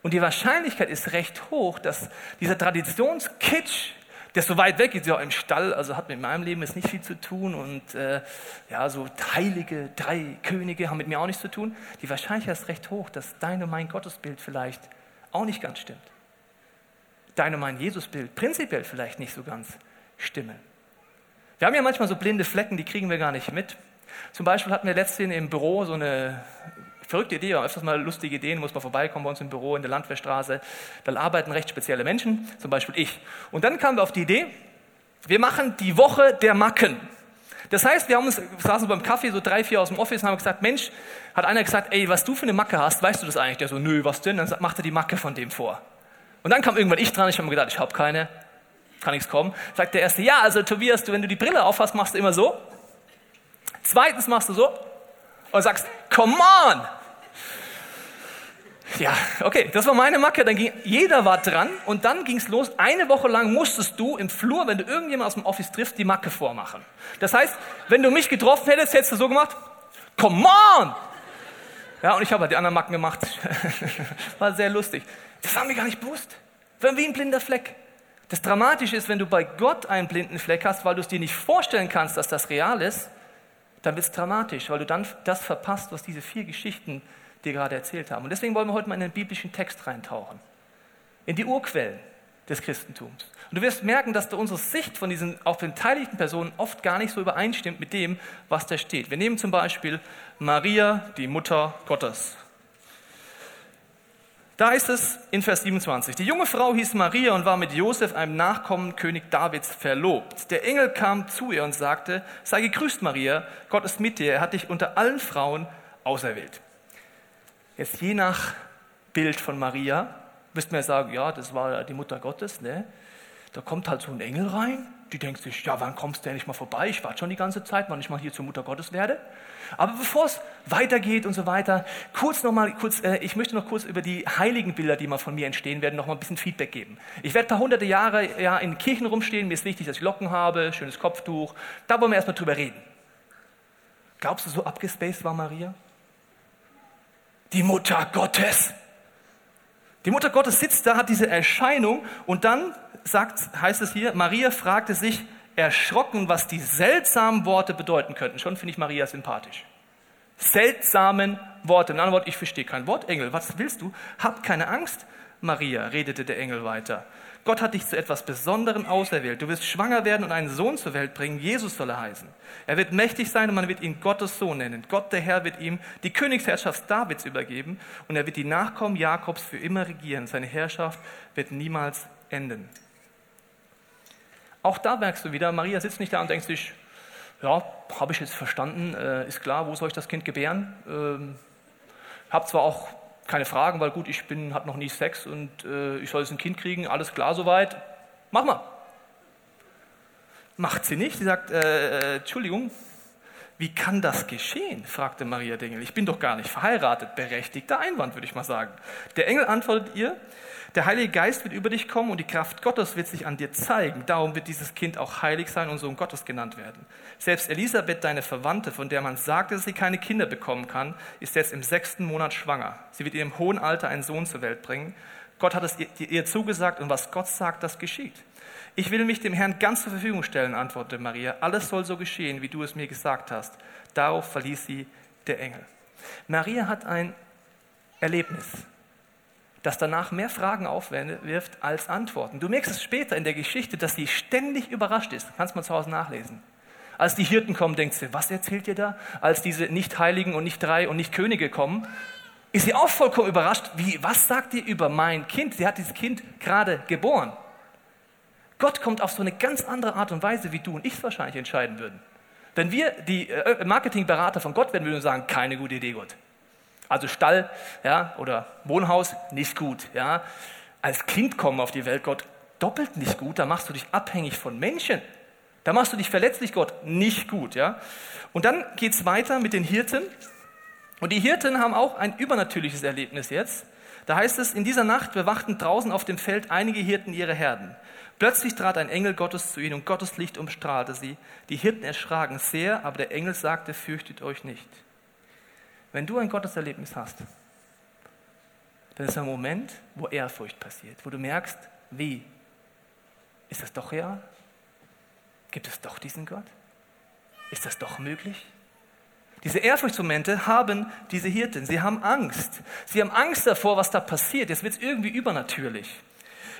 Und die Wahrscheinlichkeit ist recht hoch, dass dieser Traditionskitsch der so weit weg ist, ja im Stall, also hat mit meinem Leben jetzt nicht viel zu tun und äh, ja, so heilige drei Könige haben mit mir auch nichts zu tun. Die Wahrscheinlichkeit ist recht hoch, dass dein und mein Gottesbild vielleicht auch nicht ganz stimmt. Dein und mein Jesusbild prinzipiell vielleicht nicht so ganz stimmen. Wir haben ja manchmal so blinde Flecken, die kriegen wir gar nicht mit. Zum Beispiel hatten wir letztens im Büro so eine verrückte Idee, aber öfters mal lustige Ideen, muss man vorbeikommen bei uns im Büro in der Landwehrstraße. Da arbeiten recht spezielle Menschen, zum Beispiel ich. Und dann kamen wir auf die Idee, wir machen die Woche der Macken. Das heißt, wir haben uns, saßen beim Kaffee, so drei, vier aus dem Office, und haben gesagt, Mensch, hat einer gesagt, ey, was du für eine Macke hast, weißt du das eigentlich? Der so, nö, was denn? Dann macht er die Macke von dem vor. Und dann kam irgendwann ich dran, ich habe mir gedacht, ich habe keine. kann nichts kommen. Sagt der Erste, ja, also Tobias, du, wenn du die Brille aufhast, machst du immer so. Zweitens machst du so und sagst, come on! Ja, okay, das war meine Macke. Dann ging, jeder war dran und dann ging es los. Eine Woche lang musstest du im Flur, wenn du irgendjemand aus dem Office triffst, die Macke vormachen. Das heißt, wenn du mich getroffen hättest, hättest du so gemacht, come on! Ja, und ich habe halt die anderen Macken gemacht. <laughs> War sehr lustig. Das war mir gar nicht bewusst. War wie ein blinder Fleck. Das Dramatische ist, wenn du bei Gott einen blinden Fleck hast, weil du es dir nicht vorstellen kannst, dass das real ist, dann wird es dramatisch, weil du dann das verpasst, was diese vier Geschichten dir gerade erzählt haben. Und deswegen wollen wir heute mal in den biblischen Text reintauchen. In die Urquellen des Christentums. Und du wirst merken, dass da unsere Sicht von diesen auf beteiligten Personen oft gar nicht so übereinstimmt mit dem, was da steht. Wir nehmen zum Beispiel Maria, die Mutter Gottes. Da ist es in Vers 27. Die junge Frau hieß Maria und war mit Josef, einem Nachkommen König Davids, verlobt. Der Engel kam zu ihr und sagte, sei gegrüßt Maria, Gott ist mit dir, er hat dich unter allen Frauen auserwählt. Jetzt je nach Bild von Maria, müssten wir sagen, ja, das war die Mutter Gottes, ne? Da kommt halt so ein Engel rein, die denkt sich, ja, wann kommst du endlich mal vorbei? Ich warte schon die ganze Zeit, wann ich mal hier zur Mutter Gottes werde. Aber bevor es weitergeht und so weiter, kurz noch mal, kurz, äh, ich möchte noch kurz über die heiligen Bilder, die mal von mir entstehen werden, noch mal ein bisschen Feedback geben. Ich werde ein paar hunderte Jahre ja, in Kirchen rumstehen, mir ist wichtig, dass ich Locken habe, schönes Kopftuch. Da wollen wir erstmal drüber reden. Glaubst du, so abgespaced war Maria? Die Mutter Gottes. Die Mutter Gottes sitzt da, hat diese Erscheinung und dann sagt, heißt es hier, Maria fragte sich erschrocken, was die seltsamen Worte bedeuten könnten. Schon finde ich Maria sympathisch. Seltsamen Worte. In anderen Worten, ich verstehe kein Wort. Engel, was willst du? Hab keine Angst, Maria, redete der Engel weiter. Gott hat dich zu etwas Besonderem auserwählt. Du wirst schwanger werden und einen Sohn zur Welt bringen. Jesus soll er heißen. Er wird mächtig sein und man wird ihn Gottes Sohn nennen. Gott, der Herr, wird ihm die Königsherrschaft Davids übergeben und er wird die Nachkommen Jakobs für immer regieren. Seine Herrschaft wird niemals enden. Auch da merkst du wieder, Maria sitzt nicht da und denkt sich, ja, habe ich jetzt verstanden, äh, ist klar, wo soll ich das Kind gebären? Ähm, habe zwar auch keine Fragen, weil gut, ich bin, habe noch nie Sex und äh, ich soll jetzt ein Kind kriegen, alles klar soweit, mach mal. Macht sie nicht. Sie sagt, äh, äh, Entschuldigung, wie kann das geschehen? fragte Maria den Engel. Ich bin doch gar nicht verheiratet. Berechtigter Einwand, würde ich mal sagen. Der Engel antwortet ihr, der Heilige Geist wird über dich kommen und die Kraft Gottes wird sich an dir zeigen. Darum wird dieses Kind auch heilig sein und Sohn Gottes genannt werden. Selbst Elisabeth, deine Verwandte, von der man sagte, dass sie keine Kinder bekommen kann, ist jetzt im sechsten Monat schwanger. Sie wird ihrem hohen Alter einen Sohn zur Welt bringen. Gott hat es ihr zugesagt und was Gott sagt, das geschieht. Ich will mich dem Herrn ganz zur Verfügung stellen, antwortete Maria. Alles soll so geschehen, wie du es mir gesagt hast. Darauf verließ sie der Engel. Maria hat ein Erlebnis das danach mehr Fragen aufwirft als Antworten. Du merkst es später in der Geschichte, dass sie ständig überrascht ist. Kannst mal zu Hause nachlesen. Als die Hirten kommen, denkst du, was erzählt ihr da? Als diese Nicht-Heiligen und Nicht-Drei und Nicht-Könige kommen, ist sie auch vollkommen überrascht. Wie, was sagt ihr über mein Kind? Sie hat dieses Kind gerade geboren. Gott kommt auf so eine ganz andere Art und Weise, wie du und ich es wahrscheinlich entscheiden würden. Wenn wir die äh, Marketingberater von Gott werden, würden wir sagen, keine gute Idee, Gott. Also Stall ja, oder Wohnhaus, nicht gut. Ja. Als Kind kommen auf die Welt, Gott, doppelt nicht gut. Da machst du dich abhängig von Menschen. Da machst du dich verletzlich, Gott, nicht gut. Ja. Und dann geht es weiter mit den Hirten. Und die Hirten haben auch ein übernatürliches Erlebnis jetzt. Da heißt es, in dieser Nacht bewachten draußen auf dem Feld einige Hirten ihre Herden. Plötzlich trat ein Engel Gottes zu ihnen und Gottes Licht umstrahlte sie. Die Hirten erschraken sehr, aber der Engel sagte, fürchtet euch nicht. Wenn du ein Gotteserlebnis hast, dann ist ein Moment, wo Ehrfurcht passiert, wo du merkst, wie? Ist das doch real? Gibt es doch diesen Gott? Ist das doch möglich? Diese Ehrfurchtsmomente haben diese Hirten. Sie haben Angst. Sie haben Angst davor, was da passiert. Jetzt wird es irgendwie übernatürlich.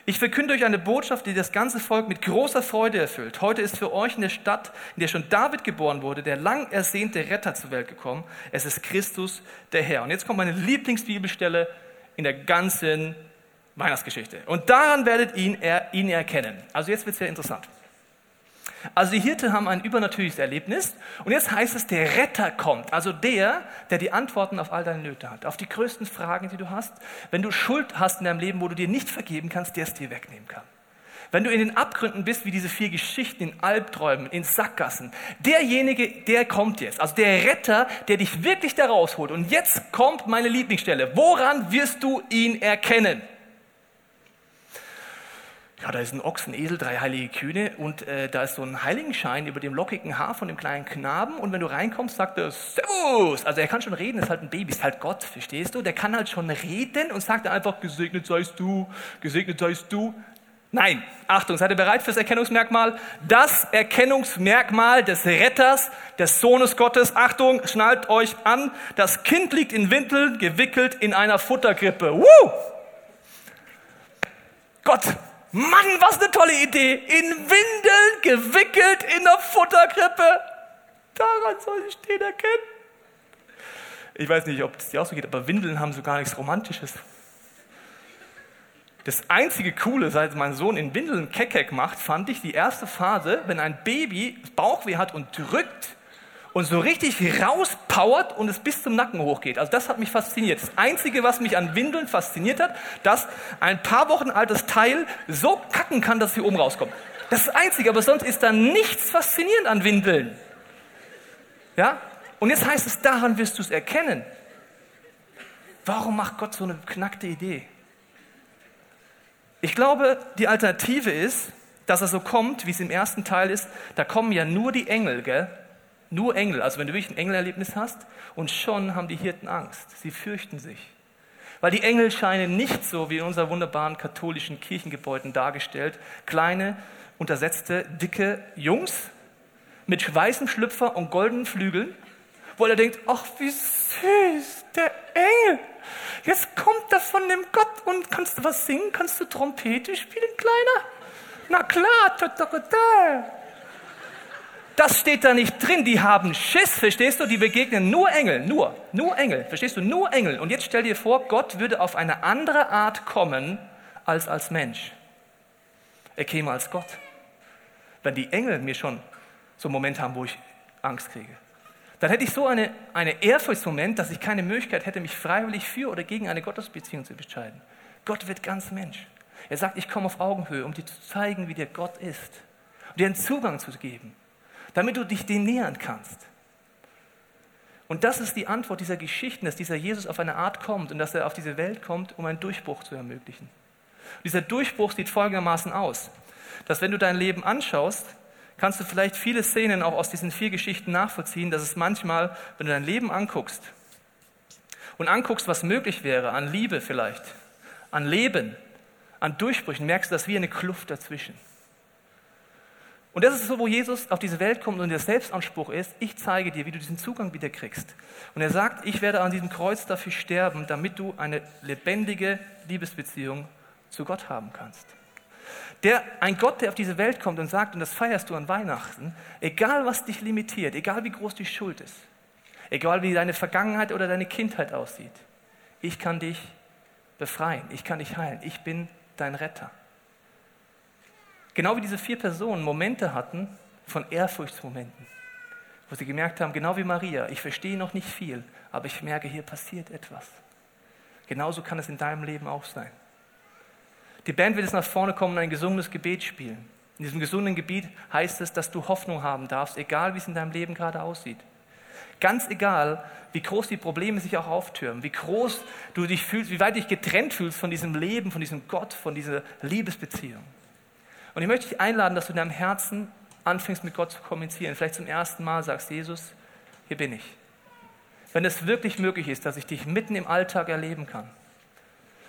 Ich verkünde euch eine Botschaft, die das ganze Volk mit großer Freude erfüllt. Heute ist für euch in der Stadt, in der schon David geboren wurde, der lang ersehnte Retter zur Welt gekommen. Es ist Christus, der Herr. Und jetzt kommt meine Lieblingsbibelstelle in der ganzen Weihnachtsgeschichte. Und daran werdet ihn, er, ihn erkennen. Also jetzt wird es sehr interessant. Also die Hirten haben ein übernatürliches Erlebnis und jetzt heißt es, der Retter kommt. Also der, der die Antworten auf all deine Nöte hat, auf die größten Fragen, die du hast. Wenn du Schuld hast in deinem Leben, wo du dir nicht vergeben kannst, der es dir wegnehmen kann. Wenn du in den Abgründen bist, wie diese vier Geschichten, in Albträumen, in Sackgassen, derjenige, der kommt jetzt, also der Retter, der dich wirklich da rausholt. Und jetzt kommt meine Lieblingsstelle. Woran wirst du ihn erkennen? Ja, da ist ein Ochs, Esel, drei heilige Kühne und äh, da ist so ein Heiligenschein über dem lockigen Haar von dem kleinen Knaben und wenn du reinkommst, sagt er Servus. Also er kann schon reden, ist halt ein Baby, ist halt Gott, verstehst du? Der kann halt schon reden und sagt einfach, gesegnet seist du, gesegnet seist du. Nein, Achtung, seid ihr bereit fürs Erkennungsmerkmal? Das Erkennungsmerkmal des Retters, des Sohnes Gottes. Achtung, schnallt euch an. Das Kind liegt in Windeln, gewickelt in einer Futterkrippe. Woo! Gott Mann, was eine tolle Idee. In Windeln gewickelt in der Futterkrippe. Daran soll ich den erkennen. Ich weiß nicht, ob es dir auch so geht, aber Windeln haben so gar nichts Romantisches. Das einzige Coole, seit mein Sohn in Windeln Kekek macht, fand ich die erste Phase, wenn ein Baby Bauchweh hat und drückt und so richtig rauspowert und es bis zum Nacken hochgeht. Also das hat mich fasziniert. Das Einzige, was mich an Windeln fasziniert hat, dass ein paar Wochen altes Teil so kacken kann, dass es hier oben rauskommt. Das ist das Einzige, aber sonst ist da nichts faszinierend an Windeln. Ja? Und jetzt heißt es, daran wirst du es erkennen. Warum macht Gott so eine knackte Idee? Ich glaube, die Alternative ist, dass er so kommt, wie es im ersten Teil ist. Da kommen ja nur die Engel, gell? Nur Engel, also wenn du wirklich ein Engelerlebnis hast, und schon haben die Hirten Angst. Sie fürchten sich. Weil die Engel scheinen nicht so wie in unseren wunderbaren katholischen Kirchengebäuden dargestellt, kleine, untersetzte, dicke Jungs mit weißem Schlüpfer und goldenen Flügeln, wo er denkt, ach wie süß, der Engel. Jetzt kommt er von dem Gott und kannst du was singen? Kannst du Trompete spielen, Kleiner? Na klar, ta ta ta. Das steht da nicht drin. Die haben Schiss, verstehst du? Die begegnen nur Engel, nur, nur Engel, verstehst du? Nur Engel. Und jetzt stell dir vor, Gott würde auf eine andere Art kommen als als Mensch. Er käme als Gott. Wenn die Engel mir schon so einen Moment haben, wo ich Angst kriege, dann hätte ich so eine, eine Ehrfurchtsmoment, dass ich keine Möglichkeit hätte, mich freiwillig für oder gegen eine Gottesbeziehung zu entscheiden. Gott wird ganz Mensch. Er sagt, ich komme auf Augenhöhe, um dir zu zeigen, wie der Gott ist. Um dir einen Zugang zu geben damit du dich dem nähern kannst. Und das ist die Antwort dieser Geschichten, dass dieser Jesus auf eine Art kommt und dass er auf diese Welt kommt, um einen Durchbruch zu ermöglichen. Und dieser Durchbruch sieht folgendermaßen aus, dass wenn du dein Leben anschaust, kannst du vielleicht viele Szenen auch aus diesen vier Geschichten nachvollziehen, dass es manchmal, wenn du dein Leben anguckst und anguckst, was möglich wäre, an Liebe vielleicht, an Leben, an Durchbrüchen, merkst du, dass wie eine Kluft dazwischen. Und das ist so, wo Jesus auf diese Welt kommt und der Selbstanspruch ist, ich zeige dir, wie du diesen Zugang wieder kriegst. Und er sagt, ich werde an diesem Kreuz dafür sterben, damit du eine lebendige Liebesbeziehung zu Gott haben kannst. Der, ein Gott, der auf diese Welt kommt und sagt, und das feierst du an Weihnachten, egal was dich limitiert, egal wie groß die Schuld ist, egal wie deine Vergangenheit oder deine Kindheit aussieht, ich kann dich befreien, ich kann dich heilen, ich bin dein Retter. Genau wie diese vier Personen Momente hatten von Ehrfurchtsmomenten, wo sie gemerkt haben, genau wie Maria, ich verstehe noch nicht viel, aber ich merke, hier passiert etwas. Genauso kann es in deinem Leben auch sein. Die Band wird jetzt nach vorne kommen und ein gesungenes Gebet spielen. In diesem gesunden Gebiet heißt es, dass du Hoffnung haben darfst, egal wie es in deinem Leben gerade aussieht. Ganz egal, wie groß die Probleme sich auch auftürmen, wie groß du dich fühlst, wie weit dich getrennt fühlst von diesem Leben, von diesem Gott, von dieser Liebesbeziehung. Und ich möchte dich einladen, dass du in deinem Herzen anfängst, mit Gott zu kommunizieren. Vielleicht zum ersten Mal sagst, Jesus, hier bin ich. Wenn es wirklich möglich ist, dass ich dich mitten im Alltag erleben kann.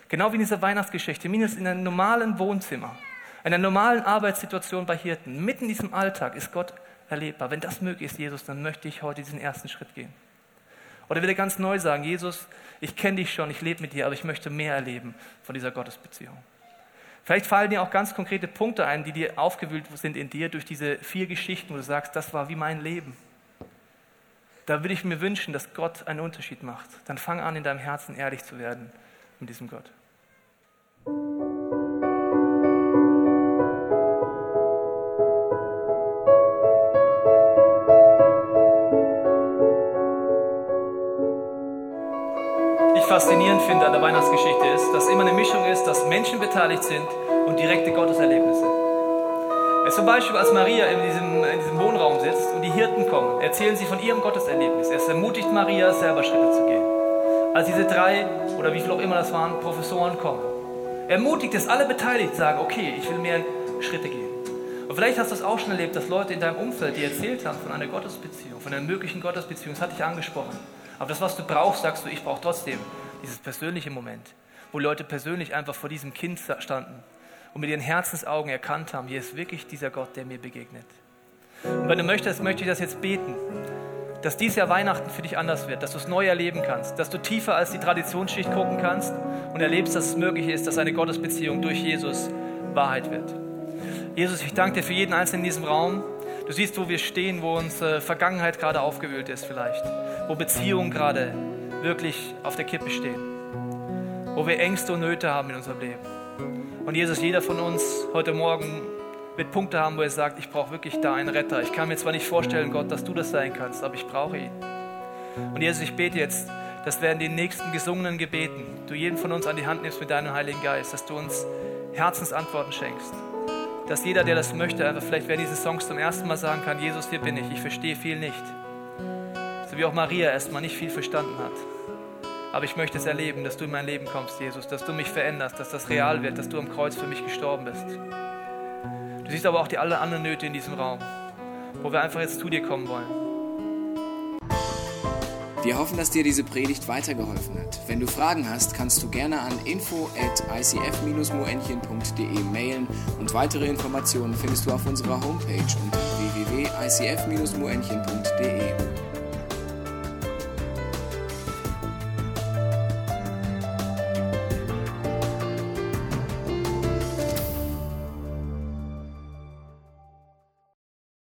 Genau wie in dieser Weihnachtsgeschichte, mindestens in einem normalen Wohnzimmer, in einer normalen Arbeitssituation bei Hirten, mitten in diesem Alltag ist Gott erlebbar. Wenn das möglich ist, Jesus, dann möchte ich heute diesen ersten Schritt gehen. Oder will er ganz neu sagen, Jesus, ich kenne dich schon, ich lebe mit dir, aber ich möchte mehr erleben von dieser Gottesbeziehung. Vielleicht fallen dir auch ganz konkrete Punkte ein, die dir aufgewühlt sind in dir durch diese vier Geschichten, wo du sagst, das war wie mein Leben. Da würde ich mir wünschen, dass Gott einen Unterschied macht. Dann fang an, in deinem Herzen ehrlich zu werden mit diesem Gott. Faszinierend finde an der Weihnachtsgeschichte ist, dass immer eine Mischung ist, dass Menschen beteiligt sind und direkte Gotteserlebnisse. Jetzt zum Beispiel, als Maria in diesem, in diesem Wohnraum sitzt und die Hirten kommen, erzählen sie von ihrem Gotteserlebnis. Es ermutigt Maria, selber Schritte zu gehen. Als diese drei oder wie viel auch immer das waren, Professoren kommen, ermutigt es alle Beteiligten, sagen, okay, ich will mehr Schritte gehen. Und vielleicht hast du es auch schon erlebt, dass Leute in deinem Umfeld dir erzählt haben von einer Gottesbeziehung, von einer möglichen Gottesbeziehung. Das hat dich angesprochen. Aber das, was du brauchst, sagst du, ich brauche trotzdem dieses persönliche Moment, wo Leute persönlich einfach vor diesem Kind standen und mit ihren Herzensaugen erkannt haben, hier ist wirklich dieser Gott, der mir begegnet. Und wenn du möchtest, möchte ich das jetzt beten, dass dieses Jahr Weihnachten für dich anders wird, dass du es neu erleben kannst, dass du tiefer als die Traditionsschicht gucken kannst und erlebst, dass es möglich ist, dass eine Gottesbeziehung durch Jesus Wahrheit wird. Jesus, ich danke dir für jeden Einzelnen in diesem Raum. Du siehst, wo wir stehen, wo unsere Vergangenheit gerade aufgewühlt ist vielleicht, wo Beziehungen gerade wirklich auf der Kippe stehen, wo wir Ängste und Nöte haben in unserem Leben. Und Jesus, jeder von uns heute Morgen wird Punkte haben, wo er sagt, ich brauche wirklich da einen Retter. Ich kann mir zwar nicht vorstellen, Gott, dass du das sein kannst, aber ich brauche ihn. Und Jesus, ich bete jetzt, dass während den nächsten gesungenen Gebeten du jeden von uns an die Hand nimmst mit deinem Heiligen Geist, dass du uns Herzensantworten schenkst. Dass jeder, der das möchte, einfach vielleicht während diesen Songs zum ersten Mal sagen kann, Jesus, hier bin ich, ich verstehe viel nicht. So wie auch Maria erstmal nicht viel verstanden hat. Aber ich möchte es erleben, dass du in mein Leben kommst, Jesus, dass du mich veränderst, dass das real wird, dass du am Kreuz für mich gestorben bist. Du siehst aber auch die alle anderen Nöte in diesem Raum, wo wir einfach jetzt zu dir kommen wollen. Wir hoffen, dass dir diese Predigt weitergeholfen hat. Wenn du Fragen hast, kannst du gerne an info at icf-moenchen.de mailen und weitere Informationen findest du auf unserer Homepage unter www.icf-moenchen.de.